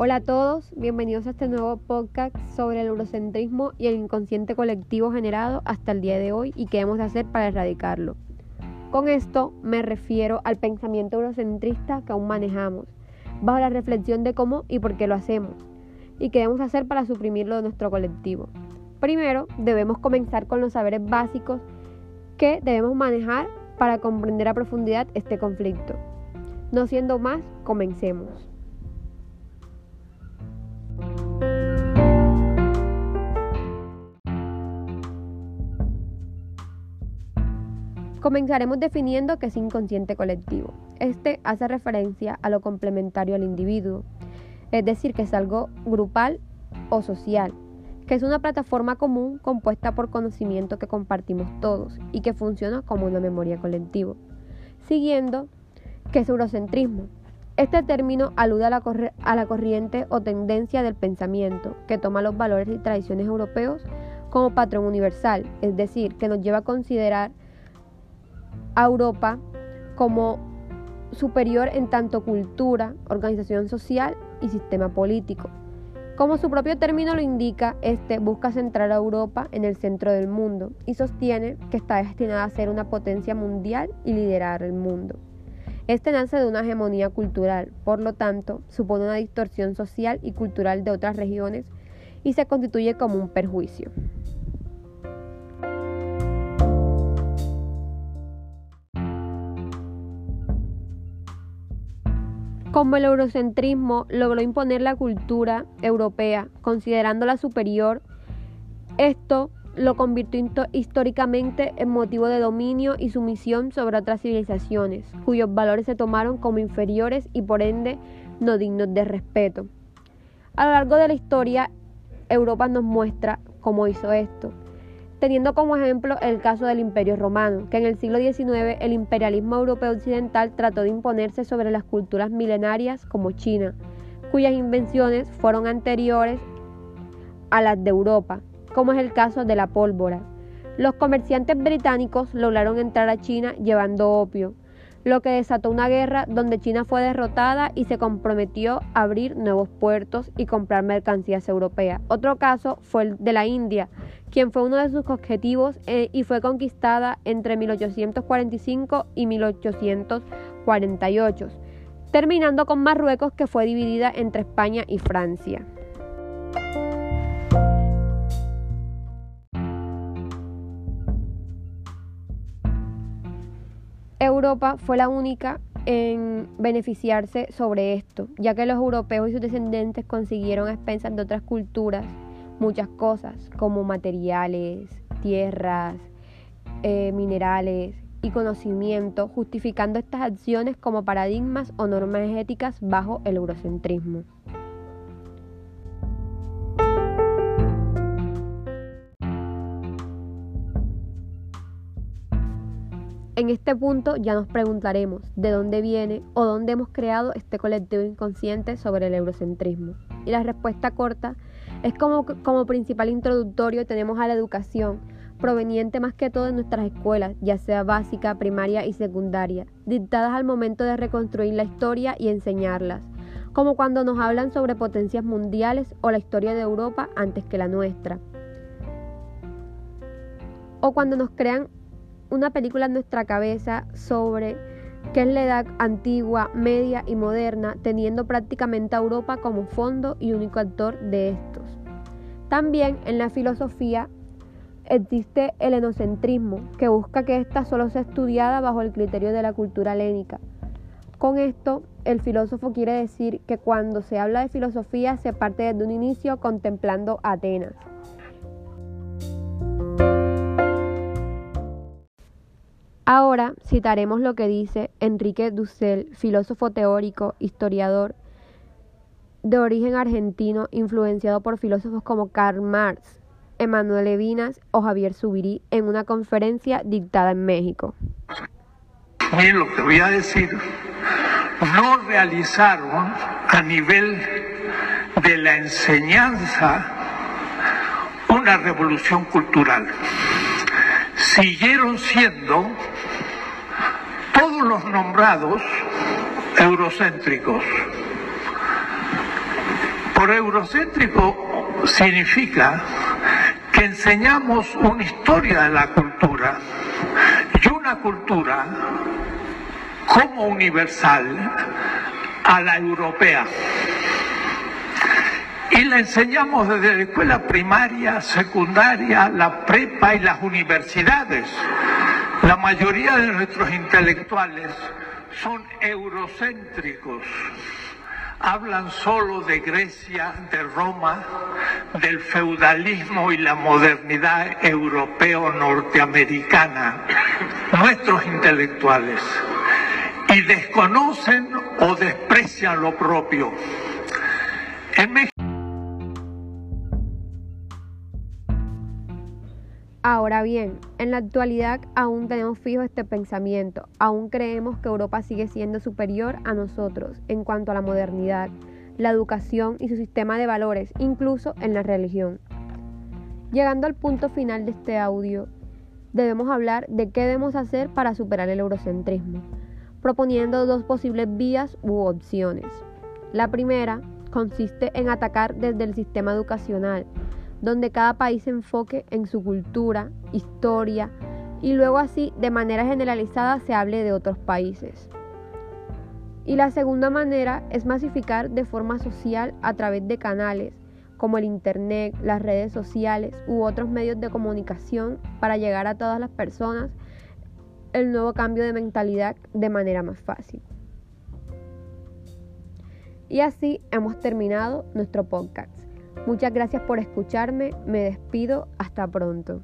Hola a todos, bienvenidos a este nuevo podcast sobre el eurocentrismo y el inconsciente colectivo generado hasta el día de hoy y qué hemos de hacer para erradicarlo. Con esto me refiero al pensamiento eurocentrista que aún manejamos, bajo la reflexión de cómo y por qué lo hacemos, y qué debemos hacer para suprimirlo de nuestro colectivo. Primero, debemos comenzar con los saberes básicos que debemos manejar para comprender a profundidad este conflicto. No siendo más, comencemos. Comenzaremos definiendo qué es inconsciente colectivo. Este hace referencia a lo complementario al individuo, es decir, que es algo grupal o social, que es una plataforma común compuesta por conocimiento que compartimos todos y que funciona como una memoria colectiva. Siguiendo, que es eurocentrismo. Este término alude a la, a la corriente o tendencia del pensamiento que toma los valores y tradiciones europeos como patrón universal, es decir, que nos lleva a considerar a Europa como superior en tanto cultura, organización social y sistema político. Como su propio término lo indica, este busca centrar a Europa en el centro del mundo y sostiene que está destinada a ser una potencia mundial y liderar el mundo. Este nace de una hegemonía cultural, por lo tanto, supone una distorsión social y cultural de otras regiones y se constituye como un perjuicio. Como el eurocentrismo logró imponer la cultura europea, considerándola superior, esto lo convirtió históricamente en motivo de dominio y sumisión sobre otras civilizaciones, cuyos valores se tomaron como inferiores y por ende no dignos de respeto. A lo largo de la historia, Europa nos muestra cómo hizo esto teniendo como ejemplo el caso del Imperio Romano, que en el siglo XIX el imperialismo europeo occidental trató de imponerse sobre las culturas milenarias como China, cuyas invenciones fueron anteriores a las de Europa, como es el caso de la pólvora. Los comerciantes británicos lograron entrar a China llevando opio, lo que desató una guerra donde China fue derrotada y se comprometió a abrir nuevos puertos y comprar mercancías europeas. Otro caso fue el de la India, quien fue uno de sus objetivos eh, y fue conquistada entre 1845 y 1848, terminando con Marruecos que fue dividida entre España y Francia. Europa fue la única en beneficiarse sobre esto, ya que los europeos y sus descendientes consiguieron a expensas de otras culturas muchas cosas, como materiales, tierras, eh, minerales y conocimiento, justificando estas acciones como paradigmas o normas éticas bajo el eurocentrismo. En este punto ya nos preguntaremos de dónde viene o dónde hemos creado este colectivo inconsciente sobre el eurocentrismo. Y la respuesta corta es como, como principal introductorio tenemos a la educación, proveniente más que todo de nuestras escuelas, ya sea básica, primaria y secundaria, dictadas al momento de reconstruir la historia y enseñarlas, como cuando nos hablan sobre potencias mundiales o la historia de Europa antes que la nuestra, o cuando nos crean una película en nuestra cabeza sobre qué es la edad antigua, media y moderna, teniendo prácticamente a Europa como fondo y único actor de estos. También en la filosofía existe el enocentrismo, que busca que ésta solo sea estudiada bajo el criterio de la cultura helénica. Con esto, el filósofo quiere decir que cuando se habla de filosofía se parte desde un inicio contemplando Atenas. Ahora citaremos lo que dice Enrique Dussel, filósofo teórico, historiador de origen argentino, influenciado por filósofos como Karl Marx, Emanuel Levinas o Javier Subirí en una conferencia dictada en México. Miren lo que voy a decir. No realizaron a nivel de la enseñanza una revolución cultural. Siguieron siendo todos los nombrados eurocéntricos. Por eurocéntrico significa que enseñamos una historia de la cultura y una cultura como universal a la europea. Y la enseñamos desde la escuela primaria, secundaria, la prepa y las universidades. La mayoría de nuestros intelectuales son eurocéntricos. Hablan solo de Grecia, de Roma, del feudalismo y la modernidad europeo-norteamericana. Nuestros intelectuales. Y desconocen o desprecian lo propio. En México Ahora bien, en la actualidad aún tenemos fijo este pensamiento, aún creemos que Europa sigue siendo superior a nosotros en cuanto a la modernidad, la educación y su sistema de valores, incluso en la religión. Llegando al punto final de este audio, debemos hablar de qué debemos hacer para superar el eurocentrismo, proponiendo dos posibles vías u opciones. La primera consiste en atacar desde el sistema educacional, donde cada país se enfoque en su cultura, historia y luego así de manera generalizada se hable de otros países. Y la segunda manera es masificar de forma social a través de canales como el Internet, las redes sociales u otros medios de comunicación para llegar a todas las personas el nuevo cambio de mentalidad de manera más fácil. Y así hemos terminado nuestro podcast. Muchas gracias por escucharme, me despido, hasta pronto.